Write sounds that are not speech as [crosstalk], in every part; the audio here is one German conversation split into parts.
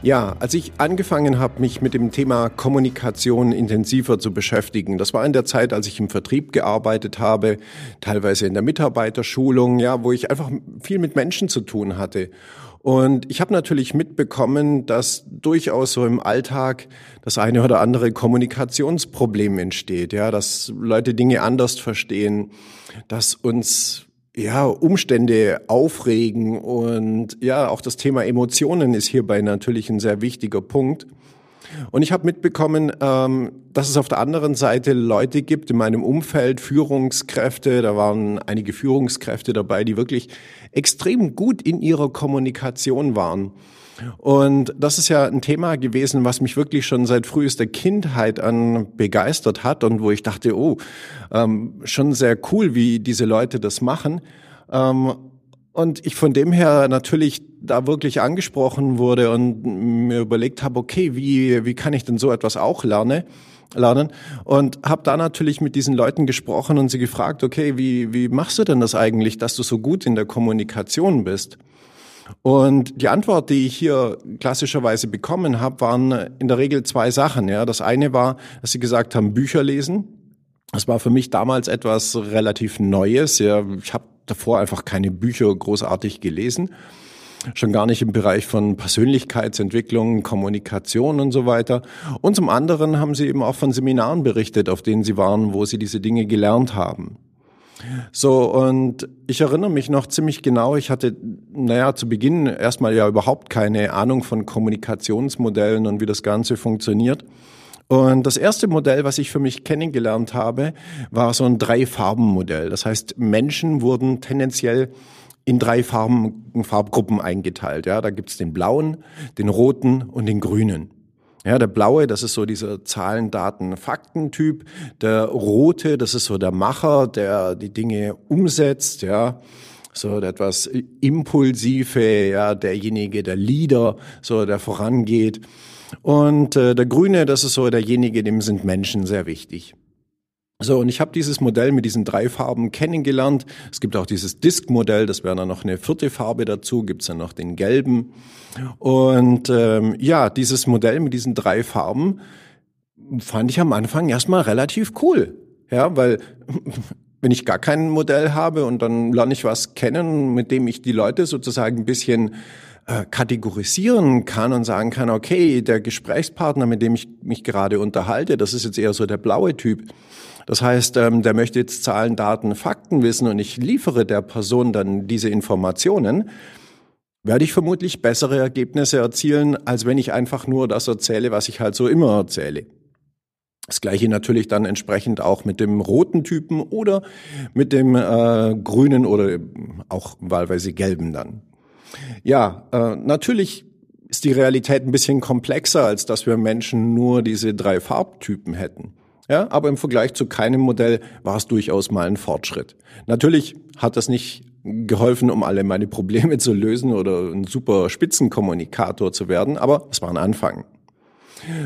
Ja, als ich angefangen habe, mich mit dem Thema Kommunikation intensiver zu beschäftigen, das war in der Zeit, als ich im Vertrieb gearbeitet habe, teilweise in der Mitarbeiterschulung, ja, wo ich einfach viel mit Menschen zu tun hatte. Und ich habe natürlich mitbekommen, dass durchaus so im Alltag das eine oder andere Kommunikationsproblem entsteht, ja, dass Leute Dinge anders verstehen, dass uns ja, Umstände aufregen und ja, auch das Thema Emotionen ist hierbei natürlich ein sehr wichtiger Punkt. Und ich habe mitbekommen, ähm, dass es auf der anderen Seite Leute gibt in meinem Umfeld, Führungskräfte, da waren einige Führungskräfte dabei, die wirklich extrem gut in ihrer Kommunikation waren. Und das ist ja ein Thema gewesen, was mich wirklich schon seit frühester Kindheit an begeistert hat und wo ich dachte, oh, ähm, schon sehr cool, wie diese Leute das machen. Ähm, und ich von dem her natürlich da wirklich angesprochen wurde und mir überlegt habe, okay, wie, wie kann ich denn so etwas auch lernen? lernen und habe da natürlich mit diesen Leuten gesprochen und sie gefragt, okay, wie, wie machst du denn das eigentlich, dass du so gut in der Kommunikation bist? Und die Antwort, die ich hier klassischerweise bekommen habe, waren in der Regel zwei Sachen. Ja, das eine war, dass sie gesagt haben, Bücher lesen. Das war für mich damals etwas relativ Neues. Ja, ich habe davor einfach keine Bücher großartig gelesen. Schon gar nicht im Bereich von Persönlichkeitsentwicklung, Kommunikation und so weiter. Und zum anderen haben sie eben auch von Seminaren berichtet, auf denen sie waren, wo sie diese Dinge gelernt haben. So, und ich erinnere mich noch ziemlich genau, ich hatte, naja, zu Beginn erstmal ja überhaupt keine Ahnung von Kommunikationsmodellen und wie das Ganze funktioniert. Und das erste Modell, was ich für mich kennengelernt habe, war so ein Drei-Farben-Modell. Das heißt, Menschen wurden tendenziell in drei Farben, Farbgruppen eingeteilt. Ja, da gibt's den blauen, den roten und den grünen. Ja, der blaue, das ist so dieser Zahlen, Daten, Fakten-Typ. Der rote, das ist so der Macher, der die Dinge umsetzt, ja. So der etwas impulsive, ja, derjenige, der Leader, so der vorangeht. Und äh, der grüne, das ist so derjenige, dem sind Menschen sehr wichtig. So, und ich habe dieses Modell mit diesen drei Farben kennengelernt. Es gibt auch dieses Disk-Modell, das wäre dann noch eine vierte Farbe dazu, gibt's dann noch den gelben. Und ähm, ja, dieses Modell mit diesen drei Farben fand ich am Anfang erstmal relativ cool. Ja, weil [laughs] wenn ich gar kein Modell habe und dann lerne ich was kennen, mit dem ich die Leute sozusagen ein bisschen äh, kategorisieren kann und sagen kann, okay, der Gesprächspartner, mit dem ich mich gerade unterhalte, das ist jetzt eher so der blaue Typ. Das heißt, ähm, der möchte jetzt Zahlen, Daten, Fakten wissen und ich liefere der Person dann diese Informationen, werde ich vermutlich bessere Ergebnisse erzielen, als wenn ich einfach nur das erzähle, was ich halt so immer erzähle. Das gleiche natürlich dann entsprechend auch mit dem roten Typen oder mit dem äh, grünen oder auch wahlweise gelben dann. Ja, äh, natürlich ist die Realität ein bisschen komplexer, als dass wir Menschen nur diese drei Farbtypen hätten. Ja, aber im Vergleich zu keinem Modell war es durchaus mal ein Fortschritt. Natürlich hat das nicht geholfen, um alle meine Probleme [laughs] zu lösen oder ein super Spitzenkommunikator zu werden, aber es war ein Anfang.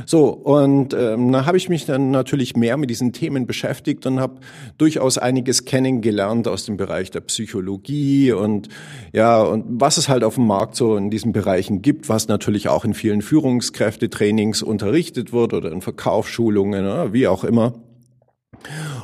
So, und ähm, da habe ich mich dann natürlich mehr mit diesen Themen beschäftigt und habe durchaus einiges kennengelernt aus dem Bereich der Psychologie und ja, und was es halt auf dem Markt so in diesen Bereichen gibt, was natürlich auch in vielen Führungskräftetrainings unterrichtet wird oder in Verkaufsschulungen oder wie auch immer.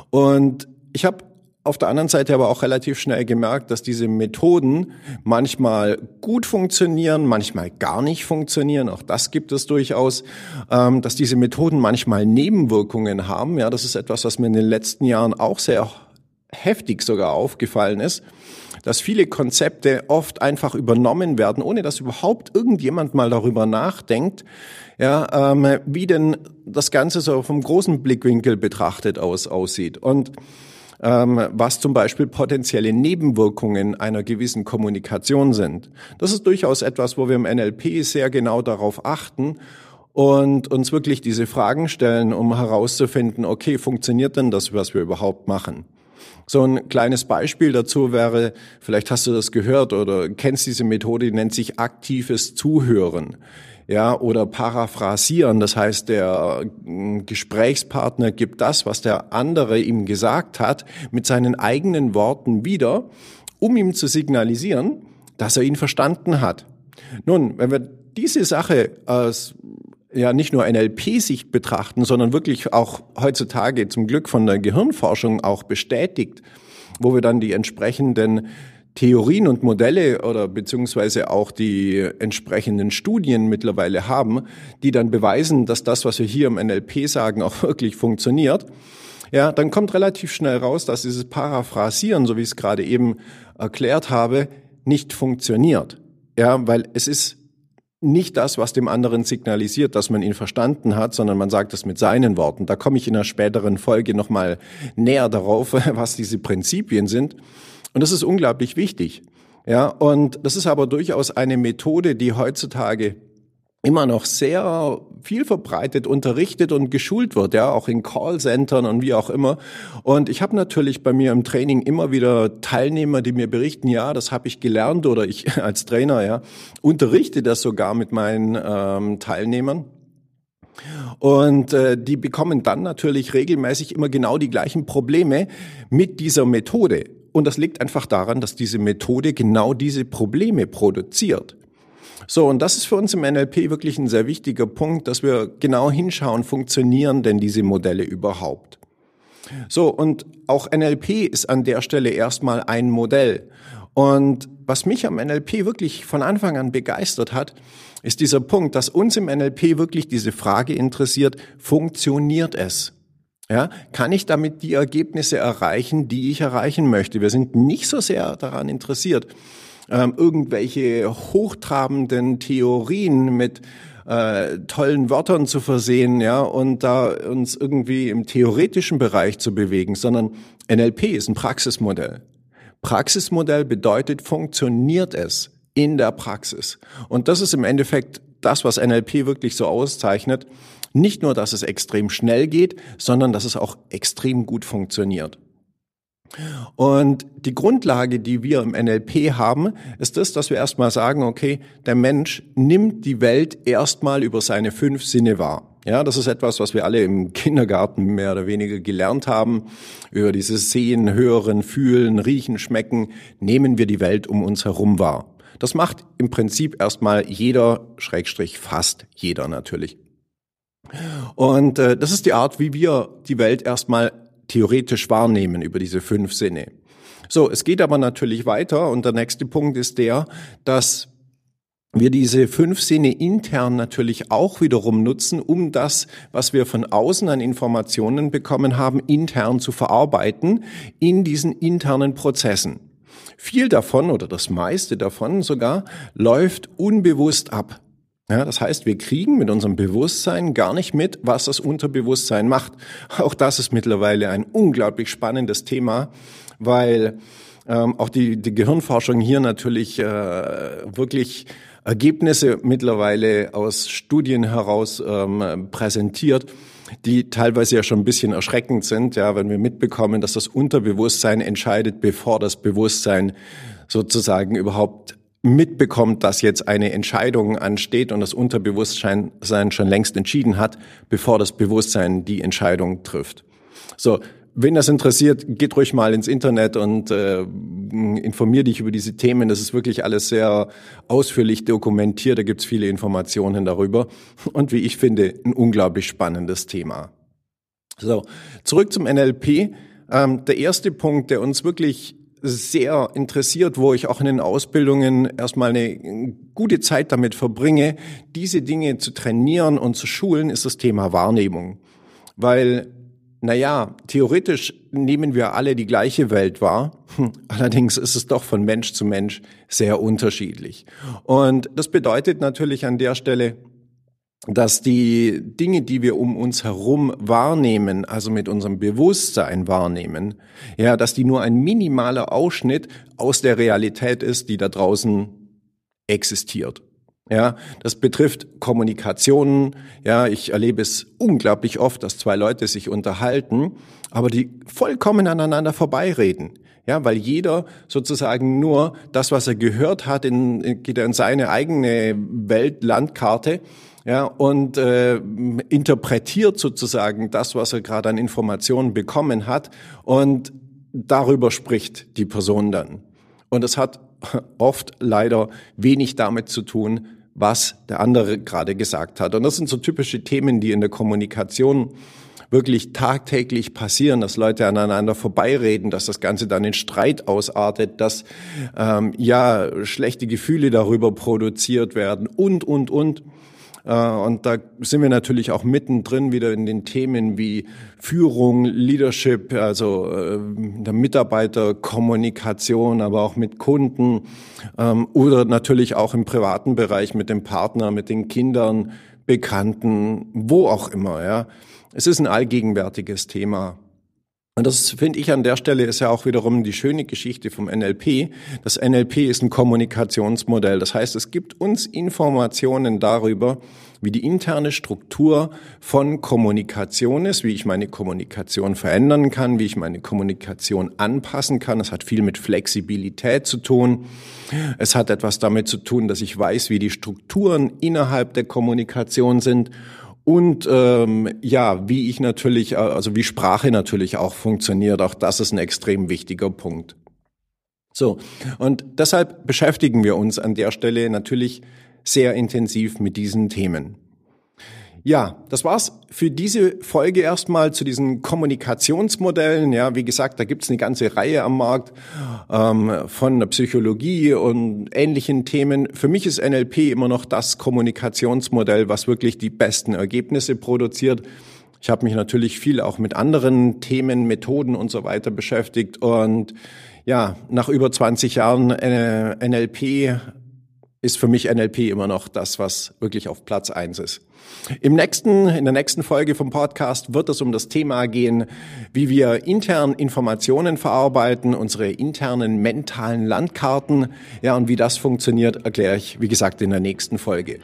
Und ich habe auf der anderen Seite aber auch relativ schnell gemerkt, dass diese Methoden manchmal gut funktionieren, manchmal gar nicht funktionieren. Auch das gibt es durchaus, ähm, dass diese Methoden manchmal Nebenwirkungen haben. Ja, das ist etwas, was mir in den letzten Jahren auch sehr heftig sogar aufgefallen ist, dass viele Konzepte oft einfach übernommen werden, ohne dass überhaupt irgendjemand mal darüber nachdenkt, ja, ähm, wie denn das Ganze so vom großen Blickwinkel betrachtet aus, aussieht. Und was zum Beispiel potenzielle Nebenwirkungen einer gewissen Kommunikation sind. Das ist durchaus etwas, wo wir im NLP sehr genau darauf achten und uns wirklich diese Fragen stellen, um herauszufinden, okay, funktioniert denn das, was wir überhaupt machen? So ein kleines Beispiel dazu wäre, vielleicht hast du das gehört oder kennst diese Methode, die nennt sich aktives Zuhören. Ja, oder paraphrasieren. Das heißt, der äh, Gesprächspartner gibt das, was der andere ihm gesagt hat, mit seinen eigenen Worten wieder, um ihm zu signalisieren, dass er ihn verstanden hat. Nun, wenn wir diese Sache aus ja nicht nur NLP-Sicht betrachten, sondern wirklich auch heutzutage zum Glück von der Gehirnforschung auch bestätigt, wo wir dann die entsprechenden Theorien und Modelle oder beziehungsweise auch die entsprechenden Studien mittlerweile haben, die dann beweisen, dass das, was wir hier im NLP sagen, auch [laughs] wirklich funktioniert. Ja, dann kommt relativ schnell raus, dass dieses Paraphrasieren, so wie ich es gerade eben erklärt habe, nicht funktioniert. Ja, weil es ist nicht das, was dem anderen signalisiert, dass man ihn verstanden hat, sondern man sagt es mit seinen Worten. Da komme ich in einer späteren Folge nochmal näher darauf, [laughs] was diese Prinzipien sind. Und das ist unglaublich wichtig. Ja, und das ist aber durchaus eine Methode, die heutzutage immer noch sehr viel verbreitet unterrichtet und geschult wird, ja, auch in Callcentern und wie auch immer. Und ich habe natürlich bei mir im Training immer wieder Teilnehmer, die mir berichten, ja, das habe ich gelernt oder ich [laughs] als Trainer, ja, unterrichte das sogar mit meinen ähm, Teilnehmern. Und äh, die bekommen dann natürlich regelmäßig immer genau die gleichen Probleme mit dieser Methode. Und das liegt einfach daran, dass diese Methode genau diese Probleme produziert. So, und das ist für uns im NLP wirklich ein sehr wichtiger Punkt, dass wir genau hinschauen, funktionieren denn diese Modelle überhaupt? So, und auch NLP ist an der Stelle erstmal ein Modell. Und was mich am NLP wirklich von Anfang an begeistert hat, ist dieser Punkt, dass uns im NLP wirklich diese Frage interessiert, funktioniert es? Ja, kann ich damit die Ergebnisse erreichen, die ich erreichen möchte? Wir sind nicht so sehr daran interessiert, ähm, irgendwelche hochtrabenden Theorien mit äh, tollen Wörtern zu versehen, ja, und da uns irgendwie im theoretischen Bereich zu bewegen, sondern NLP ist ein Praxismodell. Praxismodell bedeutet, funktioniert es in der Praxis. Und das ist im Endeffekt das, was NLP wirklich so auszeichnet. Nicht nur, dass es extrem schnell geht, sondern dass es auch extrem gut funktioniert. Und die Grundlage, die wir im NLP haben, ist das, dass wir erstmal sagen, okay, der Mensch nimmt die Welt erstmal über seine fünf Sinne wahr. Ja, das ist etwas, was wir alle im Kindergarten mehr oder weniger gelernt haben. Über dieses Sehen, Hören, Fühlen, Riechen, Schmecken nehmen wir die Welt um uns herum wahr. Das macht im Prinzip erstmal jeder, Schrägstrich fast jeder natürlich. Und äh, das ist die Art, wie wir die Welt erstmal theoretisch wahrnehmen über diese fünf Sinne. So, es geht aber natürlich weiter und der nächste Punkt ist der, dass wir diese fünf Sinne intern natürlich auch wiederum nutzen, um das, was wir von außen an Informationen bekommen haben, intern zu verarbeiten in diesen internen Prozessen. Viel davon oder das meiste davon sogar läuft unbewusst ab. Ja, das heißt, wir kriegen mit unserem Bewusstsein gar nicht mit, was das Unterbewusstsein macht. Auch das ist mittlerweile ein unglaublich spannendes Thema, weil ähm, auch die, die Gehirnforschung hier natürlich äh, wirklich Ergebnisse mittlerweile aus Studien heraus ähm, präsentiert, die teilweise ja schon ein bisschen erschreckend sind, ja, wenn wir mitbekommen, dass das Unterbewusstsein entscheidet, bevor das Bewusstsein sozusagen überhaupt mitbekommt, dass jetzt eine Entscheidung ansteht und das Unterbewusstsein schon längst entschieden hat, bevor das Bewusstsein die Entscheidung trifft. So, wenn das interessiert, geht ruhig mal ins Internet und äh, informier dich über diese Themen. Das ist wirklich alles sehr ausführlich dokumentiert. Da gibt's viele Informationen darüber. Und wie ich finde, ein unglaublich spannendes Thema. So, zurück zum NLP. Ähm, der erste Punkt, der uns wirklich sehr interessiert, wo ich auch in den Ausbildungen erstmal eine gute Zeit damit verbringe, diese Dinge zu trainieren und zu schulen, ist das Thema Wahrnehmung. Weil, naja, theoretisch nehmen wir alle die gleiche Welt wahr, allerdings ist es doch von Mensch zu Mensch sehr unterschiedlich. Und das bedeutet natürlich an der Stelle, dass die Dinge, die wir um uns herum wahrnehmen, also mit unserem Bewusstsein wahrnehmen, ja, dass die nur ein minimaler Ausschnitt aus der Realität ist, die da draußen existiert. Ja, das betrifft Kommunikationen. Ja, ich erlebe es unglaublich oft, dass zwei Leute sich unterhalten, aber die vollkommen aneinander vorbeireden. Ja, weil jeder sozusagen nur das, was er gehört hat, in, geht er in seine eigene Weltlandkarte ja, und äh, interpretiert sozusagen das, was er gerade an Informationen bekommen hat und darüber spricht die Person dann. Und es hat oft leider wenig damit zu tun, was der andere gerade gesagt hat. Und das sind so typische Themen, die in der Kommunikation wirklich tagtäglich passieren, dass Leute aneinander vorbeireden, dass das Ganze dann in Streit ausartet, dass ähm, ja schlechte Gefühle darüber produziert werden und und und. Äh, und da sind wir natürlich auch mittendrin wieder in den Themen wie Führung, Leadership, also äh, der Mitarbeiterkommunikation, aber auch mit Kunden ähm, oder natürlich auch im privaten Bereich mit dem Partner, mit den Kindern, Bekannten, wo auch immer. Ja, es ist ein allgegenwärtiges Thema. Und das finde ich an der Stelle ist ja auch wiederum die schöne Geschichte vom NLP. Das NLP ist ein Kommunikationsmodell. Das heißt, es gibt uns Informationen darüber, wie die interne Struktur von Kommunikation ist, wie ich meine Kommunikation verändern kann, wie ich meine Kommunikation anpassen kann. Es hat viel mit Flexibilität zu tun. Es hat etwas damit zu tun, dass ich weiß, wie die Strukturen innerhalb der Kommunikation sind und ähm, ja, wie ich natürlich, äh, also wie Sprache natürlich auch funktioniert, auch das ist ein extrem wichtiger Punkt. So, und deshalb beschäftigen wir uns an der Stelle natürlich sehr intensiv mit diesen Themen. Ja, das war's für diese Folge erstmal zu diesen Kommunikationsmodellen. Ja, wie gesagt, da gibt's eine ganze Reihe am Markt ähm, von der Psychologie und ähnlichen Themen. Für mich ist NLP immer noch das Kommunikationsmodell, was wirklich die besten Ergebnisse produziert. Ich habe mich natürlich viel auch mit anderen Themen, Methoden und so weiter beschäftigt und ja, nach über 20 Jahren äh, NLP ist für mich NLP immer noch das, was wirklich auf Platz eins ist. Im nächsten, in der nächsten Folge vom Podcast wird es um das Thema gehen, wie wir intern Informationen verarbeiten, unsere internen mentalen Landkarten. Ja, und wie das funktioniert, erkläre ich, wie gesagt, in der nächsten Folge.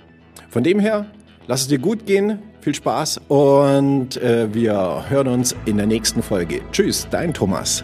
Von dem her, lass es dir gut gehen, viel Spaß und äh, wir hören uns in der nächsten Folge. Tschüss, dein Thomas.